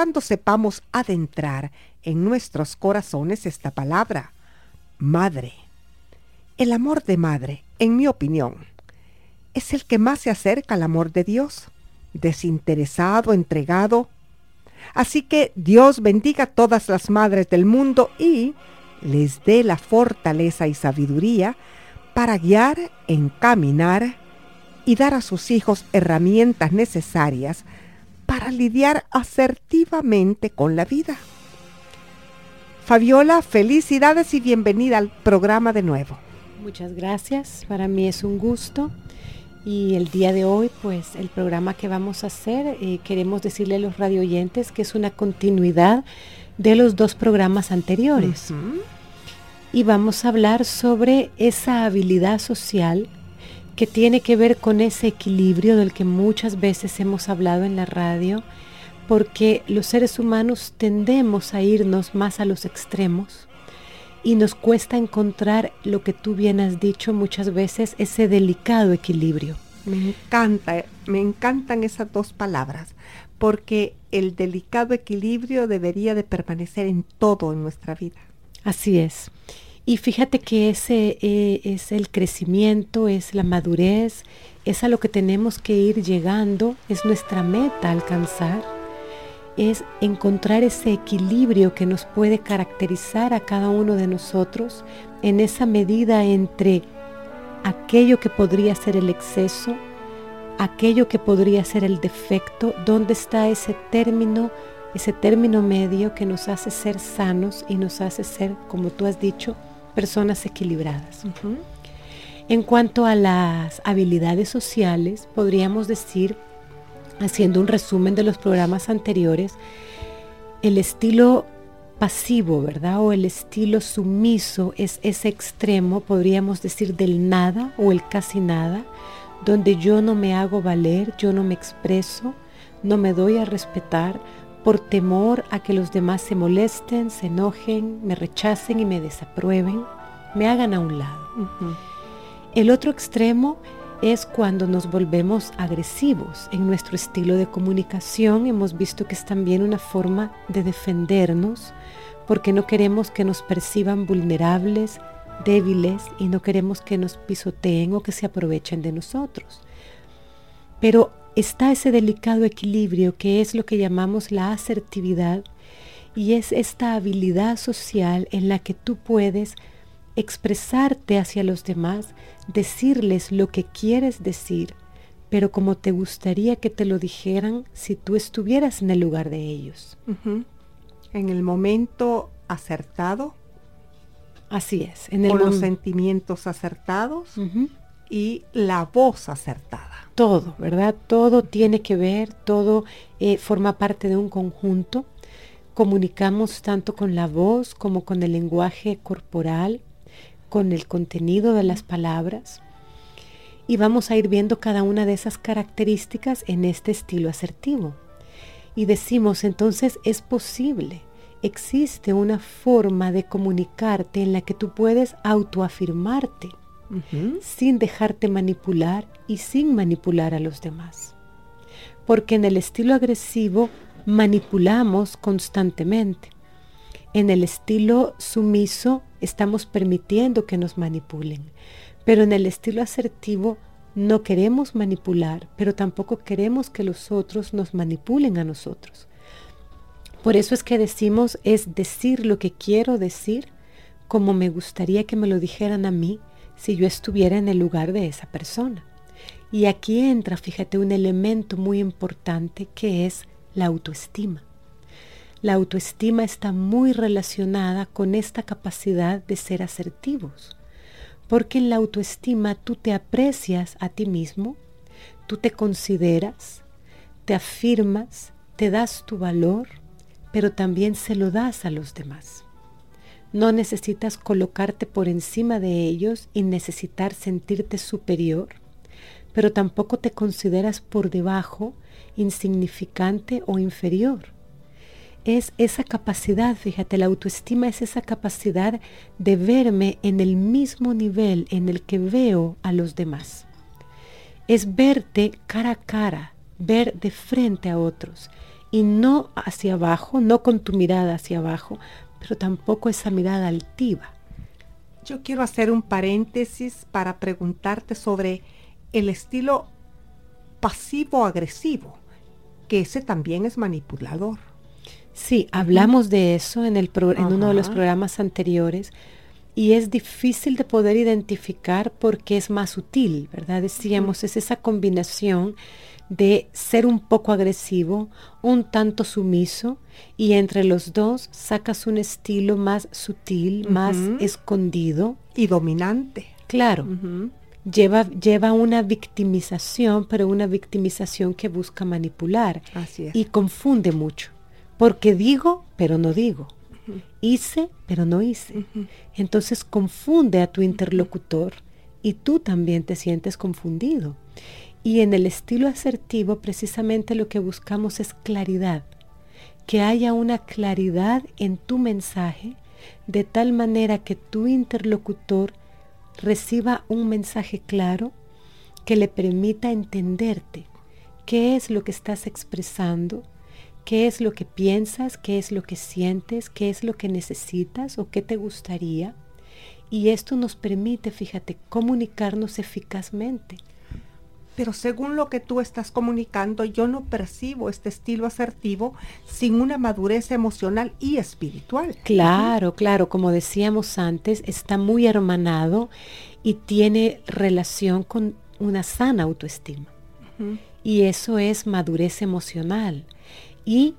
Esperando sepamos adentrar en nuestros corazones esta palabra, madre. El amor de madre, en mi opinión, es el que más se acerca al amor de Dios, desinteresado, entregado. Así que Dios bendiga a todas las madres del mundo y les dé la fortaleza y sabiduría para guiar, encaminar y dar a sus hijos herramientas necesarias para lidiar asertivamente con la vida. Fabiola, felicidades y bienvenida al programa de nuevo. Muchas gracias, para mí es un gusto y el día de hoy pues el programa que vamos a hacer eh, queremos decirle a los radio oyentes que es una continuidad de los dos programas anteriores y vamos a hablar sobre esa habilidad social que tiene que ver con ese equilibrio del que muchas veces hemos hablado en la radio, porque los seres humanos tendemos a irnos más a los extremos y nos cuesta encontrar lo que tú bien has dicho muchas veces, ese delicado equilibrio. Me encanta, me encantan esas dos palabras, porque el delicado equilibrio debería de permanecer en todo en nuestra vida. Así es. Y fíjate que ese eh, es el crecimiento, es la madurez, es a lo que tenemos que ir llegando, es nuestra meta alcanzar, es encontrar ese equilibrio que nos puede caracterizar a cada uno de nosotros en esa medida entre aquello que podría ser el exceso, aquello que podría ser el defecto, dónde está ese término, ese término medio que nos hace ser sanos y nos hace ser, como tú has dicho, personas equilibradas. En cuanto a las habilidades sociales, podríamos decir, haciendo un resumen de los programas anteriores, el estilo pasivo, ¿verdad? O el estilo sumiso es ese extremo, podríamos decir, del nada o el casi nada, donde yo no me hago valer, yo no me expreso, no me doy a respetar, por temor a que los demás se molesten, se enojen, me rechacen y me desaprueben, me hagan a un lado. El otro extremo es cuando nos volvemos agresivos en nuestro estilo de comunicación. Hemos visto que es también una forma de defendernos porque no queremos que nos perciban vulnerables, débiles y no queremos que nos pisoteen o que se aprovechen de nosotros. Pero está ese delicado equilibrio que es lo que llamamos la asertividad y es esta habilidad social en la que tú puedes expresarte hacia los demás, decirles lo que quieres decir, pero como te gustaría que te lo dijeran si tú estuvieras en el lugar de ellos. En el momento acertado. Así es. En el con los sentimientos acertados y la voz acertada. Todo, ¿verdad? Todo tiene que ver, todo eh, forma parte de un conjunto. Comunicamos tanto con la voz como con el lenguaje corporal, con el contenido de las palabras. Y vamos a ir viendo cada una de esas características en este estilo asertivo. Y decimos, entonces es posible, existe una forma de comunicarte en la que tú puedes autoafirmarte sin dejarte manipular y sin manipular a los demás. Porque en el estilo agresivo manipulamos constantemente. En el estilo sumiso estamos permitiendo que nos manipulen. Pero en el estilo asertivo no queremos manipular, pero tampoco queremos que los otros nos manipulen a nosotros. Por eso es que decimos es decir lo que quiero decir como me gustaría que me lo dijeran a mí si yo estuviera en el lugar de esa persona. Y aquí entra, fíjate, un elemento muy importante que es la autoestima. La autoestima está muy relacionada con esta capacidad de ser asertivos, porque en la autoestima tú te aprecias a ti mismo, tú te consideras, te afirmas, te das tu valor, pero también se lo das a los demás. No necesitas colocarte por encima de ellos y necesitar sentirte superior, pero tampoco te consideras por debajo, insignificante o inferior. Es esa capacidad, fíjate, la autoestima es esa capacidad de verme en el mismo nivel en el que veo a los demás. Es verte cara a cara, ver de frente a otros y no hacia abajo, no con tu mirada hacia abajo, pero tampoco esa mirada altiva. Yo quiero hacer un paréntesis para preguntarte sobre el estilo pasivo-agresivo, que ese también es manipulador. Sí, hablamos de eso en, el en uno de los programas anteriores y es difícil de poder identificar porque es más sutil, ¿verdad? Decíamos, es esa combinación de ser un poco agresivo, un tanto sumiso, y entre los dos sacas un estilo más sutil, más escondido. Y dominante. Claro. lleva, lleva una victimización, pero una victimización que busca manipular. Así es. Y confunde mucho. Porque digo, pero no digo. Hice, pero no hice. Entonces confunde a tu interlocutor y tú también te sientes confundido. Y en el estilo asertivo precisamente lo que buscamos es claridad, que haya una claridad en tu mensaje de tal manera que tu interlocutor reciba un mensaje claro que le permita entenderte qué es lo que estás expresando, qué es lo que piensas, qué es lo que sientes, qué es lo que necesitas o qué te gustaría. Y esto nos permite, fíjate, comunicarnos eficazmente pero según lo que tú estás comunicando, yo no percibo este estilo asertivo sin una madurez emocional y espiritual. Claro, claro, como decíamos antes, está muy hermanado y tiene relación con una sana autoestima. Y eso es madurez emocional. Y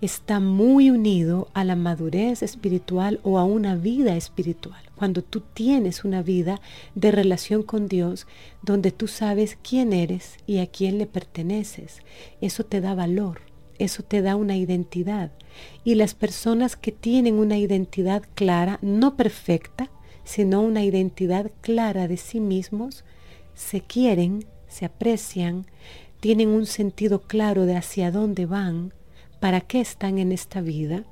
está muy unido a la madurez espiritual o a una vida espiritual. Cuando tú tienes una vida de relación con Dios, donde tú sabes quién eres y a quién le perteneces, eso te da valor, eso te da una identidad. Y las personas que tienen una identidad clara, no perfecta, sino una identidad clara de sí mismos, se quieren, se aprecian, tienen un sentido claro de hacia dónde van, para qué están en esta vida,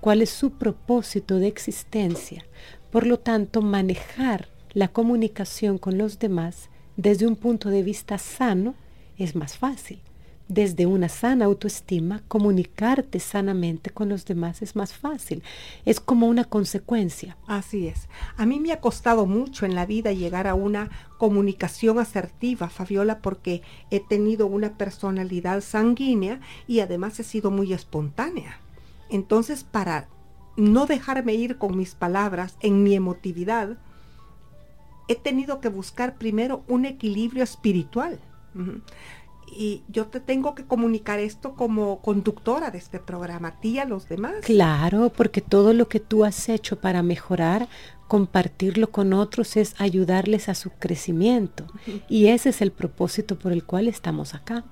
cuál es su propósito de existencia. Por lo tanto, manejar la comunicación con los demás desde un punto de vista sano es más fácil desde una sana autoestima, comunicarte sanamente con los demás es más fácil. Es como una consecuencia. Así es. A mí me ha costado mucho en la vida llegar a una comunicación asertiva, Fabiola, porque he tenido una personalidad sanguínea y además he sido muy espontánea. Entonces, para no dejarme ir con mis palabras en mi emotividad, he tenido que buscar primero un equilibrio espiritual y yo te tengo que comunicar esto como conductora de este programa, a ti y a los demás. Claro, porque todo lo que tú has hecho para mejorar, compartirlo con otros es ayudarles a su crecimiento. Y ese es el propósito por el cual estamos acá.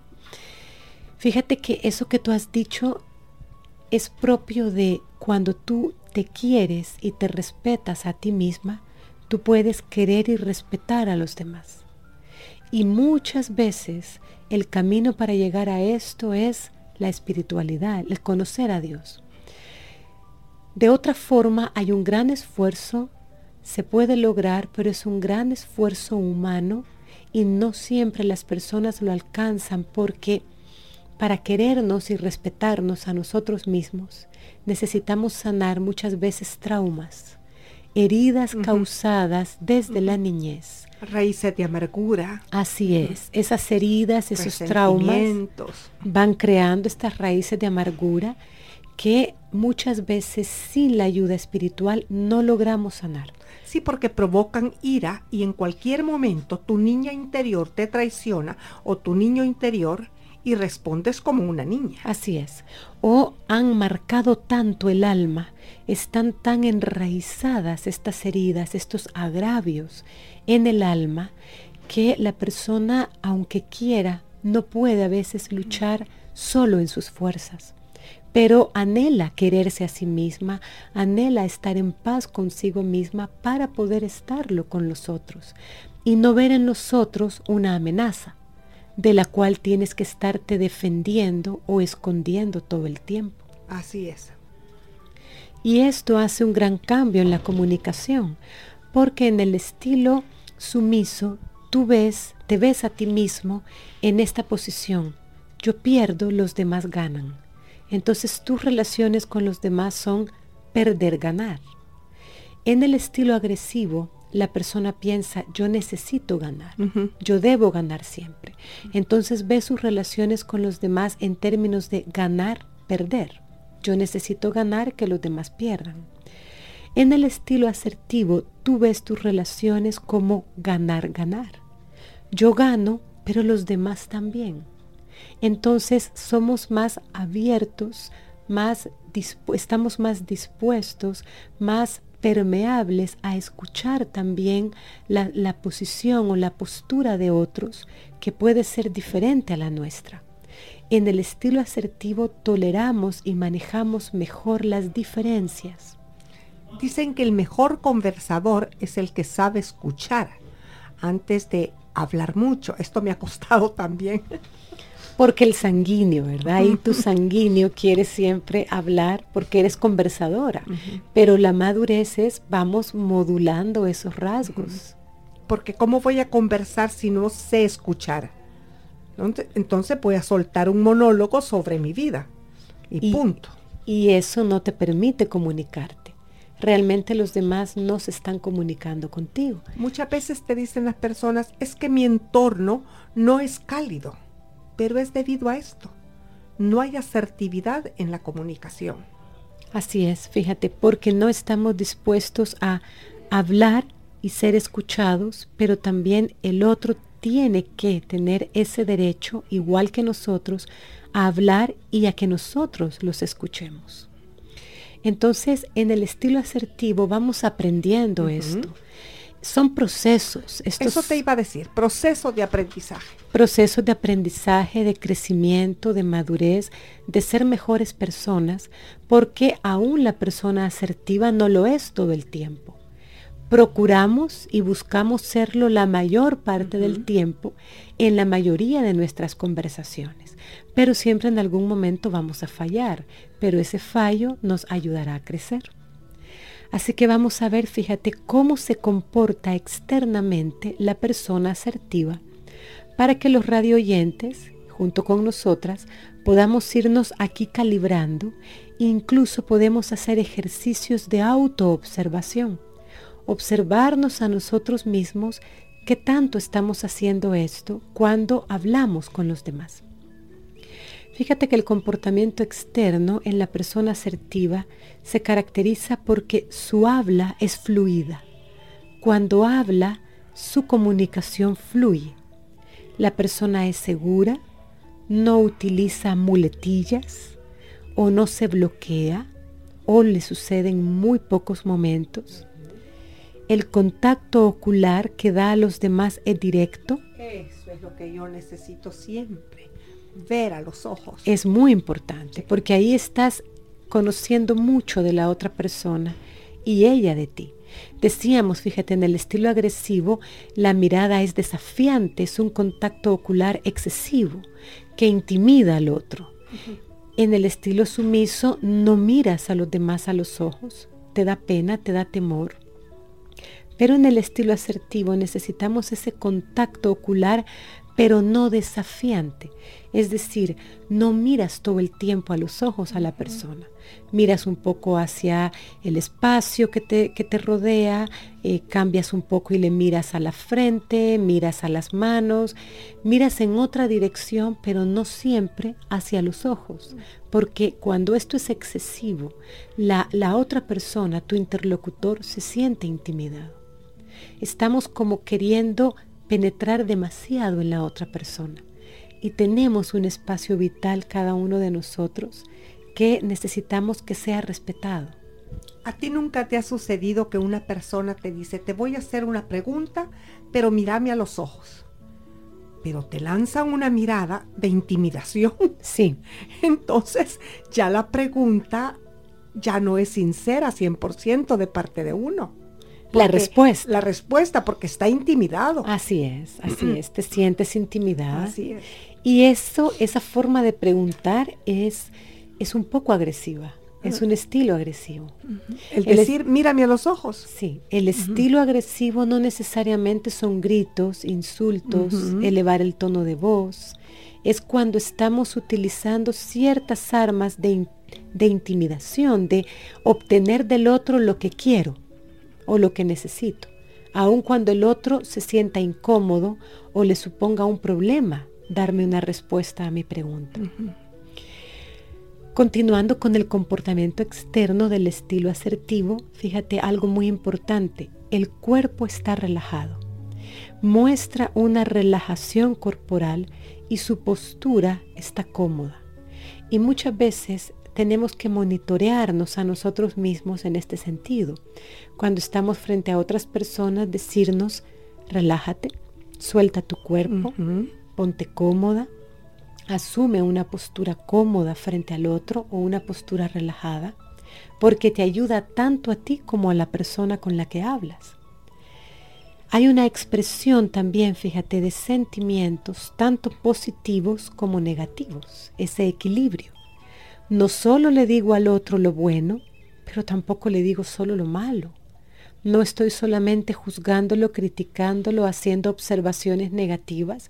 Fíjate que eso que tú has dicho es propio de cuando tú te quieres y te respetas a ti misma, tú puedes querer y respetar a los demás. Y muchas veces el camino para llegar a esto es la espiritualidad, el conocer a Dios. De otra forma, hay un gran esfuerzo, se puede lograr, pero es un gran esfuerzo humano y no siempre las personas lo alcanzan porque para querernos y respetarnos a nosotros mismos necesitamos sanar muchas veces traumas, heridas causadas desde la niñez. Raíces de amargura. Así es, esas heridas, esos traumas van creando estas raíces de amargura que muchas veces sin la ayuda espiritual no logramos sanar. Sí, porque provocan ira y en cualquier momento tu niña interior te traiciona o tu niño interior y respondes como una niña. Así es. O han marcado tanto el alma, están tan enraizadas estas heridas, estos agravios en el alma, que la persona, aunque quiera, no puede a veces luchar solo en sus fuerzas, pero anhela quererse a sí misma, anhela estar en paz consigo misma para poder estarlo con los otros y no ver en nosotros una amenaza de la cual tienes que estarte defendiendo o escondiendo todo el tiempo. Así es. Y esto hace un gran cambio en la comunicación, porque en el estilo sumiso tú ves, te ves a ti mismo en esta posición. Yo pierdo, los demás ganan. Entonces tus relaciones con los demás son perder, ganar. En el estilo agresivo, la persona piensa, yo necesito ganar, yo debo ganar siempre. Entonces ve sus relaciones con los demás en términos de ganar, perder. Yo necesito ganar que los demás pierdan. En el estilo asertivo, tú ves tus relaciones como ganar, ganar. Yo gano, pero los demás también. Entonces somos más abiertos, más estamos más dispuestos, más permeables a escuchar también la, la posición o la postura de otros que puede ser diferente a la nuestra. En el estilo asertivo toleramos y manejamos mejor las diferencias. Dicen que el mejor conversador es el que sabe escuchar antes de hablar mucho. Esto me ha costado también. Porque el sanguíneo, ¿verdad? Y tu sanguíneo quiere siempre hablar porque eres conversadora. Pero la madurez es, vamos modulando esos rasgos. Porque ¿cómo voy a conversar si no sé escuchar? Entonces voy a soltar un monólogo sobre mi vida. Y, punto. Y eso no te permite comunicarte. Realmente los demás no se están comunicando contigo. Muchas veces te dicen las personas, es que mi entorno no es cálido pero es debido a esto. No hay asertividad en la comunicación. Así es, fíjate, porque no estamos dispuestos a hablar y ser escuchados, pero también el otro tiene que tener ese derecho, igual que nosotros, a hablar y a que nosotros los escuchemos. Entonces, en el estilo asertivo vamos aprendiendo esto son procesos. Eso te iba a decir, procesos de aprendizaje. Procesos de aprendizaje, de crecimiento, de madurez, de ser mejores personas, porque aún la persona asertiva no lo es todo el tiempo. Procuramos y buscamos serlo la mayor parte del tiempo en la mayoría de nuestras conversaciones, pero siempre en algún momento vamos a fallar, pero ese fallo nos ayudará a crecer. Así que vamos a ver, fíjate, cómo se comporta externamente la persona asertiva para que los radio oyentes, junto con nosotras, podamos irnos aquí calibrando incluso podemos hacer ejercicios de autoobservación, observarnos a nosotros mismos qué tanto estamos haciendo esto cuando hablamos con los demás. Fíjate que el comportamiento externo en la persona asertiva se caracteriza porque su habla es fluida. Cuando habla, su comunicación fluye. La persona es segura, no utiliza muletillas o no se bloquea o le sucede en muy pocos momentos. El contacto ocular que da a los demás es directo. Eso es lo que yo necesito siempre ver a los ojos. Es muy importante porque ahí estás conociendo mucho de la otra persona y ella de ti. Decíamos, fíjate, en el estilo agresivo, la mirada es desafiante, es un contacto ocular excesivo que intimida al otro. En el estilo sumiso, no miras a los demás a los ojos, te da pena, te da temor. Pero en el estilo asertivo necesitamos ese contacto ocular pero no desafiante. Es decir, no miras todo el tiempo a los ojos a la persona. Miras un poco hacia el espacio que te, que te rodea, eh, cambias un poco y le miras a la frente, miras a las manos, miras en otra dirección, pero no siempre hacia los ojos. Porque cuando esto es excesivo, la, la otra persona, tu interlocutor, se siente intimidado. Estamos como queriendo penetrar demasiado en la otra persona. Y tenemos un espacio vital cada uno de nosotros que necesitamos que sea respetado. ¿A ti nunca te ha sucedido que una persona te dice, te voy a hacer una pregunta, pero mírame a los ojos? Pero te lanzan una mirada de intimidación. Sí. Entonces ya la pregunta ya no es sincera 100% de parte de uno la respuesta. La respuesta, porque está intimidado. Así es, así es, te sientes intimidada. Así es. Y eso, esa forma de preguntar es, es un poco agresiva. Es un estilo agresivo. El, decir, mírame a los ojos. Sí, el estilo agresivo no necesariamente son gritos, insultos, elevar el tono de voz. Es cuando estamos utilizando ciertas armas de, de intimidación, de obtener del otro lo que quiero o lo que necesito, aun cuando el otro se sienta incómodo o le suponga un problema darme una respuesta a mi pregunta. Continuando con el comportamiento externo del estilo asertivo, fíjate algo muy importante, el cuerpo está relajado. Muestra una relajación corporal y su postura está cómoda. Y muchas veces tenemos que monitorearnos a nosotros mismos en este sentido. Cuando estamos frente a otras personas, decirnos, relájate, suelta tu cuerpo, ponte cómoda, asume una postura cómoda frente al otro o una postura relajada, porque te ayuda tanto a ti como a la persona con la que hablas. Hay una expresión también, fíjate, de sentimientos tanto positivos como negativos, ese equilibrio. No solo le digo al otro lo bueno, pero tampoco le digo solo lo malo. No estoy solamente juzgándolo, criticándolo, haciendo observaciones negativas,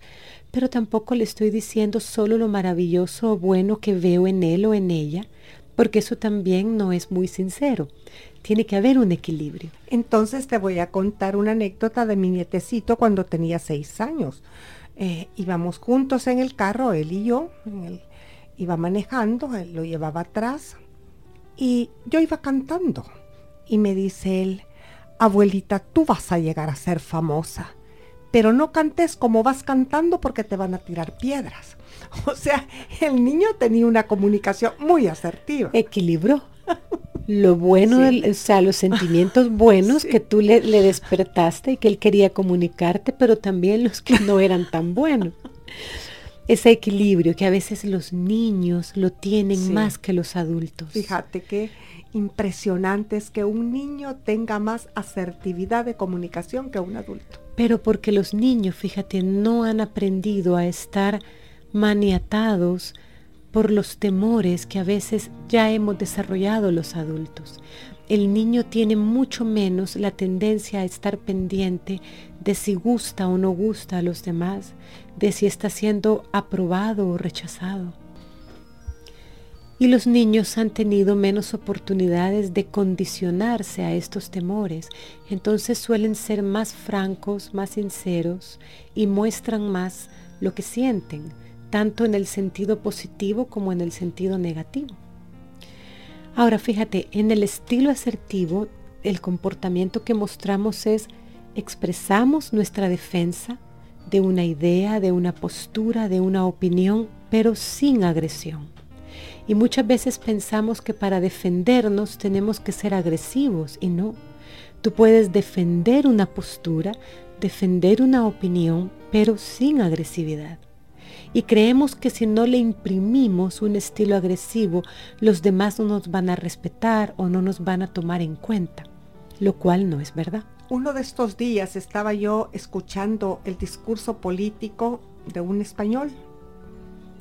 pero tampoco le estoy diciendo solo lo maravilloso o bueno que veo en él o en ella, porque eso también no es muy sincero. Tiene que haber un equilibrio. Entonces te voy a contar una anécdota de mi nietecito cuando tenía seis años. Eh, íbamos juntos en el carro, él y yo, iba manejando, él lo llevaba atrás y yo iba cantando. Y me dice él, abuelita, tú vas a llegar a ser famosa, pero no cantes como vas cantando porque te van a tirar piedras. O sea, el niño tenía una comunicación muy asertiva. Equilibró. Lo bueno, o sea, los sentimientos buenos que tú le, le despertaste y que él quería comunicarte, pero también los que no eran tan buenos ese equilibrio que a veces los niños lo tienen más que los adultos. Fíjate qué impresionante es que un niño tenga más asertividad de comunicación que un adulto. Pero porque los niños, fíjate, no han aprendido a estar maniatados por los temores que a veces ya hemos desarrollado los adultos. el niño tiene mucho menos la tendencia a estar pendiente de si gusta o no gusta a los demás, de si está siendo aprobado o rechazado. Y los niños han tenido menos oportunidades de condicionarse a estos temores, entonces suelen ser más francos, más sinceros y muestran más lo que sienten, tanto en el sentido positivo como en el sentido negativo. Ahora fíjate, en el estilo asertivo, el comportamiento que mostramos es expresamos nuestra defensa de una idea, de una postura, de una opinión, pero sin agresión. Y muchas veces pensamos que para defendernos tenemos que ser agresivos y no. Tú puedes defender una postura, defender una opinión, pero sin agresividad y creemos que si no le imprimimos un estilo agresivo, los demás no nos van a respetar o no nos van a tomar en cuenta, lo cual no es verdad. Uno de estos días estaba yo escuchando el discurso político de un español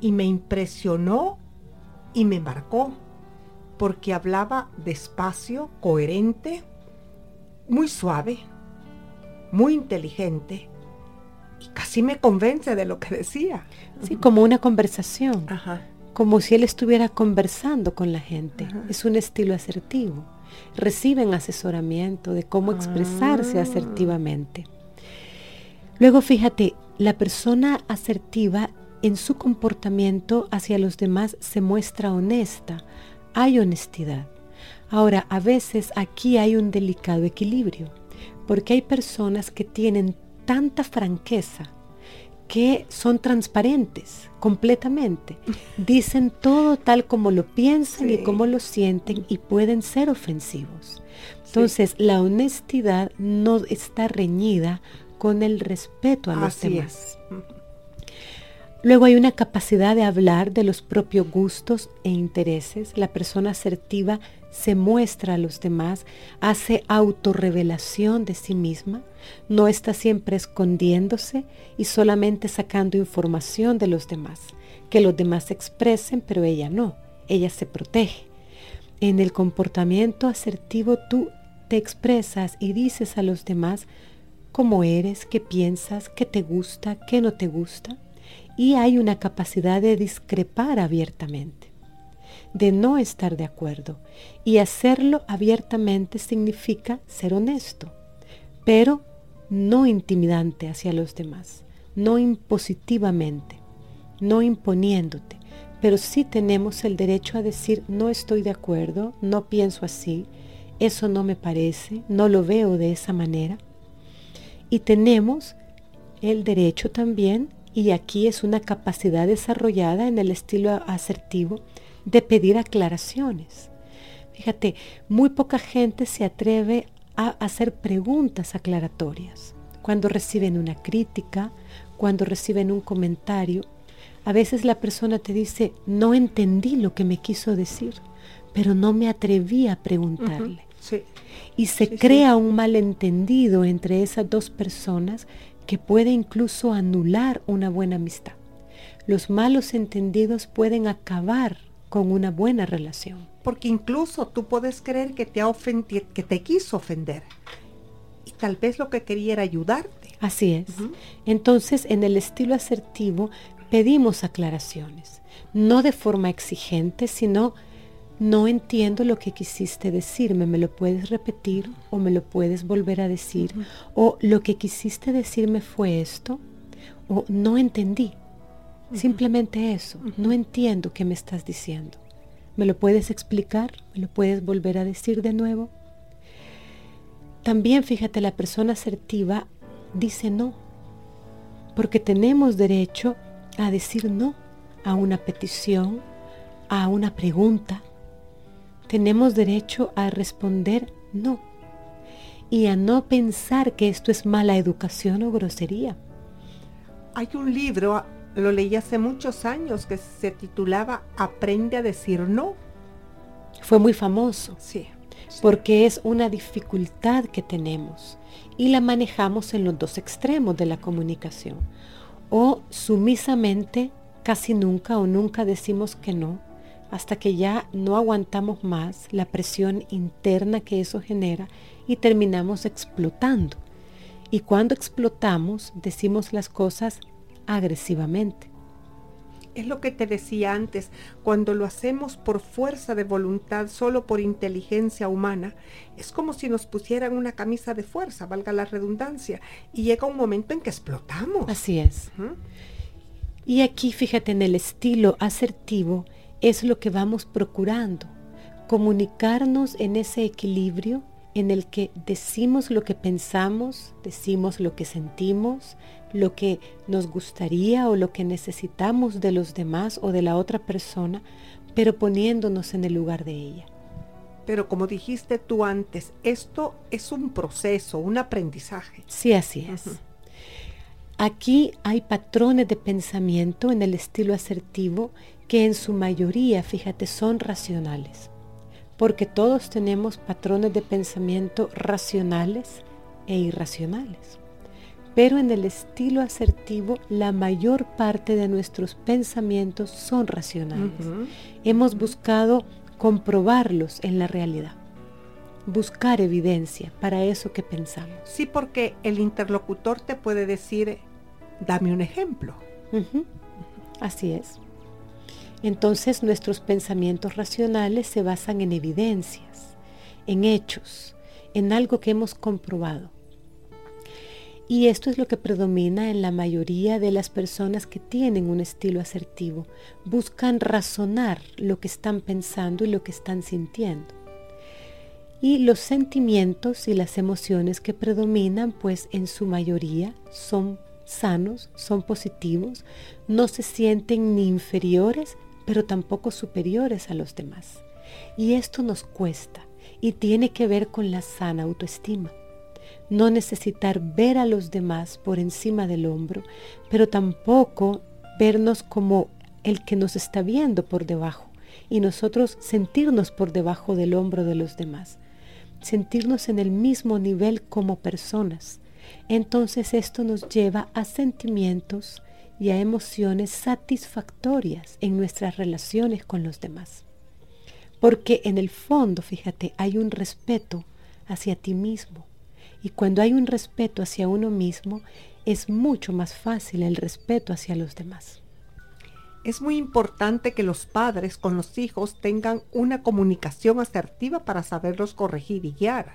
y me impresionó y me marcó porque hablaba despacio, coherente, muy suave, muy inteligente y casi me convence de lo que decía. Sí, como una conversación. Como si él estuviera conversando con la gente. Es un estilo asertivo. Reciben asesoramiento de cómo expresarse ah. asertivamente. Luego fíjate, la persona asertiva en su comportamiento hacia los demás se muestra honesta. Hay honestidad. Ahora, a veces aquí hay un delicado equilibrio, porque hay personas que tienen tanta franqueza que son transparentes completamente. Dicen todo tal como lo piensan y como lo sienten y pueden ser ofensivos. Entonces, la honestidad no está reñida con el respeto a los demás. Luego hay una capacidad de hablar de los propios gustos e intereses. La persona asertiva se muestra a los demás, hace autorrevelación de sí misma, no está siempre escondiéndose y solamente sacando información de los demás, que los demás expresen, pero ella no, ella se protege. En el comportamiento asertivo tú te expresas y dices a los demás cómo eres, qué piensas, qué te gusta, qué no te gusta y hay una capacidad de discrepar abiertamente, de no estar de acuerdo. Y hacerlo abiertamente significa ser honesto, pero no intimidante hacia los demás, no impositivamente, no imponiéndote, pero sí tenemos el derecho a decir no estoy de acuerdo, no pienso así, eso no me parece, no lo veo de esa manera. Y tenemos el derecho también y aquí es una capacidad desarrollada en el estilo asertivo de pedir aclaraciones. Fíjate, muy poca gente se atreve a hacer preguntas aclaratorias. Cuando reciben una crítica, cuando reciben un comentario, a veces la persona te dice, no entendí lo que me quiso decir, pero no me atreví a preguntarle. Y se crea un malentendido entre esas dos personas que puede incluso anular una buena amistad. Los malos entendidos pueden acabar con una buena relación. Porque incluso tú puedes creer que te ha que te quiso ofender. Y tal vez lo que quería era ayudarte. Así es. Entonces, en el estilo asertivo pedimos aclaraciones, no de forma exigente, sino no entiendo lo que quisiste decirme, me lo puedes repetir o me lo puedes volver a decir, o lo que quisiste decirme fue esto, o no entendí. Simplemente eso, no entiendo qué me estás diciendo. ¿Me lo puedes explicar? ¿Me lo puedes volver a decir de nuevo? También fíjate, la persona asertiva dice no, porque tenemos derecho a decir no a una petición, a una pregunta, tenemos derecho a responder no y a no pensar que esto es mala educación o grosería. Hay un libro, lo leí hace muchos años, que se titulaba Aprende a decir no. Fue muy famoso. Sí. Porque es una dificultad que tenemos y la manejamos en los dos extremos de la comunicación. O sumisamente, casi nunca o nunca decimos que no hasta que ya no aguantamos más la presión interna que eso genera y terminamos explotando. Y cuando explotamos decimos las cosas agresivamente. Es lo que te decía antes, cuando lo hacemos por fuerza de voluntad, solo por inteligencia humana, es como si nos pusieran una camisa de fuerza, valga la redundancia, y llega un momento en que explotamos. Así es. Y aquí, fíjate, en el estilo asertivo es lo que vamos procurando, comunicarnos en ese equilibrio en el que decimos lo que pensamos, decimos lo que sentimos, lo que nos gustaría o lo que necesitamos de los demás o de la otra persona, pero poniéndonos en el lugar de ella. Pero como dijiste tú antes, esto es un proceso, un aprendizaje. Sí, así es. Aquí hay patrones de pensamiento en el estilo asertivo que en su mayoría, fíjate, son racionales porque todos tenemos patrones de pensamiento racionales e irracionales. Pero en el estilo asertivo, la mayor parte de nuestros pensamientos son racionales. Hemos buscado comprobarlos en la realidad, buscar evidencia para eso que pensamos. Sí, porque el interlocutor te puede decir, dame un ejemplo. Así es. Entonces nuestros pensamientos racionales se basan en evidencias, en hechos, en algo que hemos comprobado. Y esto es lo que predomina en la mayoría de las personas que tienen un estilo asertivo. Buscan razonar lo que están pensando y lo que están sintiendo. Y los sentimientos y las emociones que predominan, pues en su mayoría son sanos, son positivos, no se sienten ni inferiores pero tampoco superiores a los demás. Y esto nos cuesta y tiene que ver con la sana autoestima. No necesitar ver a los demás por encima del hombro, pero tampoco vernos como el que nos está viendo por debajo y nosotros sentirnos por debajo del hombro de los demás. Sentirnos en el mismo nivel como personas. Entonces esto nos lleva a sentimientos y a emociones satisfactorias en nuestras relaciones con los demás. Porque en el fondo, fíjate, hay un respeto hacia ti mismo. Y cuando hay un respeto hacia uno mismo, es mucho más fácil el respeto hacia los demás. Es muy importante que los padres con los hijos tengan una comunicación asertiva para saberlos corregir y guiar.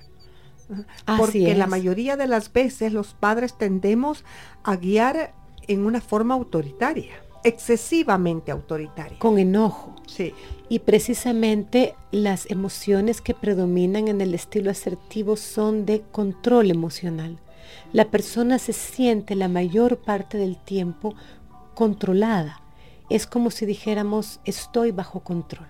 Porque la mayoría de las veces los padres tendemos a guiar en una forma autoritaria, excesivamente autoritaria. Con enojo. Sí. Y precisamente las emociones que predominan en el estilo asertivo son de control emocional. La persona se siente la mayor parte del tiempo controlada. Es como si dijéramos, estoy bajo control.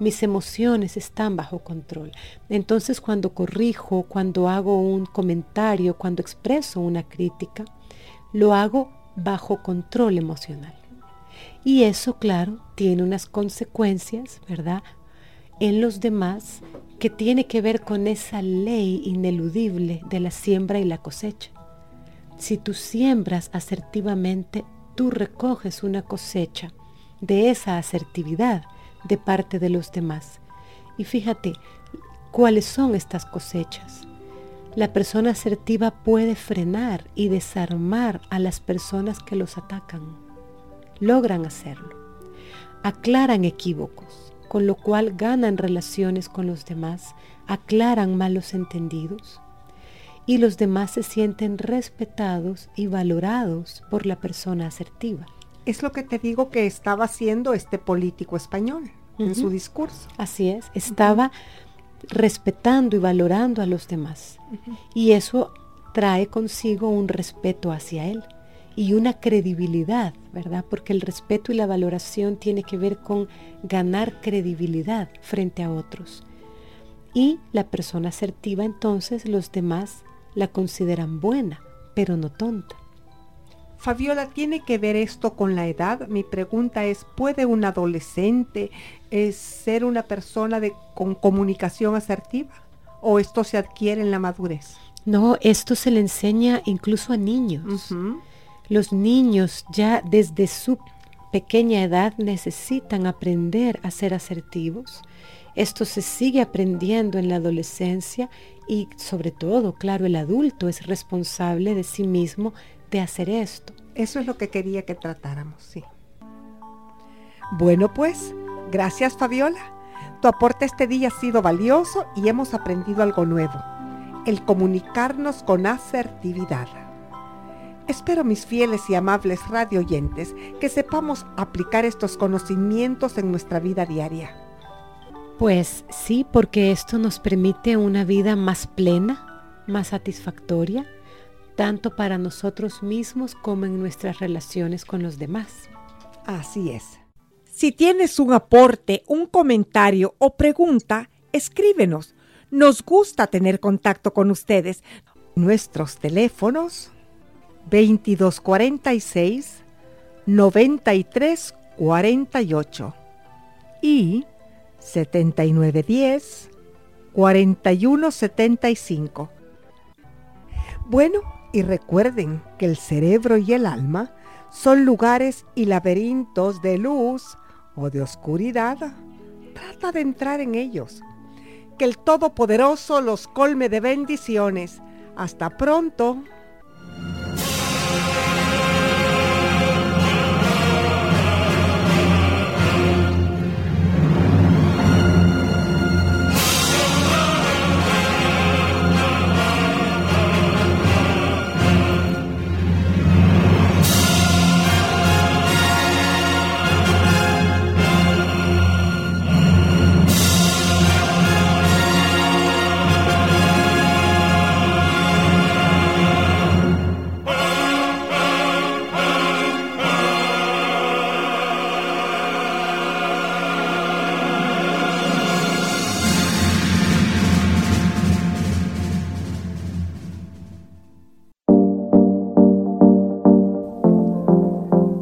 Mis emociones están bajo control. Entonces cuando corrijo, cuando hago un comentario, cuando expreso una crítica, lo hago bajo control emocional. Y eso, claro, tiene unas consecuencias, ¿verdad? En los demás que tiene que ver con esa ley ineludible de la siembra y la cosecha. Si tú siembras asertivamente, tú recoges una cosecha de esa asertividad de parte de los demás. Y fíjate, ¿cuáles son estas cosechas? La persona asertiva puede frenar y desarmar a las personas que los atacan. Logran hacerlo. Aclaran equívocos, con lo cual ganan relaciones con los demás, aclaran malos entendidos y los demás se sienten respetados y valorados por la persona asertiva. Es lo que te digo que estaba haciendo este político español en su discurso. Así es, estaba respetando y valorando a los demás. Y eso trae consigo un respeto hacia él y una credibilidad, ¿verdad? Porque el respeto y la valoración tiene que ver con ganar credibilidad frente a otros. Y la persona asertiva entonces los demás la consideran buena, pero no tonta. Fabiola, ¿tiene que ver esto con la edad? Mi pregunta es, ¿puede un adolescente eh, ser una persona de, con comunicación asertiva? ¿O esto se adquiere en la madurez? No, esto se le enseña incluso a niños. Los niños ya desde su pequeña edad necesitan aprender a ser asertivos. Esto se sigue aprendiendo en la adolescencia y sobre todo, claro, el adulto es responsable de sí mismo de hacer esto. Eso es lo que quería que tratáramos, sí. Bueno, pues, gracias Fabiola. Tu aporte este día ha sido valioso y hemos aprendido algo nuevo, el comunicarnos con asertividad. Espero mis fieles y amables radio oyentes que sepamos aplicar estos conocimientos en nuestra vida diaria. Pues sí, porque esto nos permite una vida más plena, más satisfactoria, tanto para nosotros mismos como en nuestras relaciones con los demás. Así es. Si tienes un aporte, un comentario o pregunta, escríbenos. Nos gusta tener contacto con ustedes. Nuestros teléfonos 2246 9348 y 7910 4175. Bueno, y recuerden que el cerebro y el alma son lugares y laberintos de luz o de oscuridad. Trata de entrar en ellos. Que el Todopoderoso los colme de bendiciones. Hasta pronto.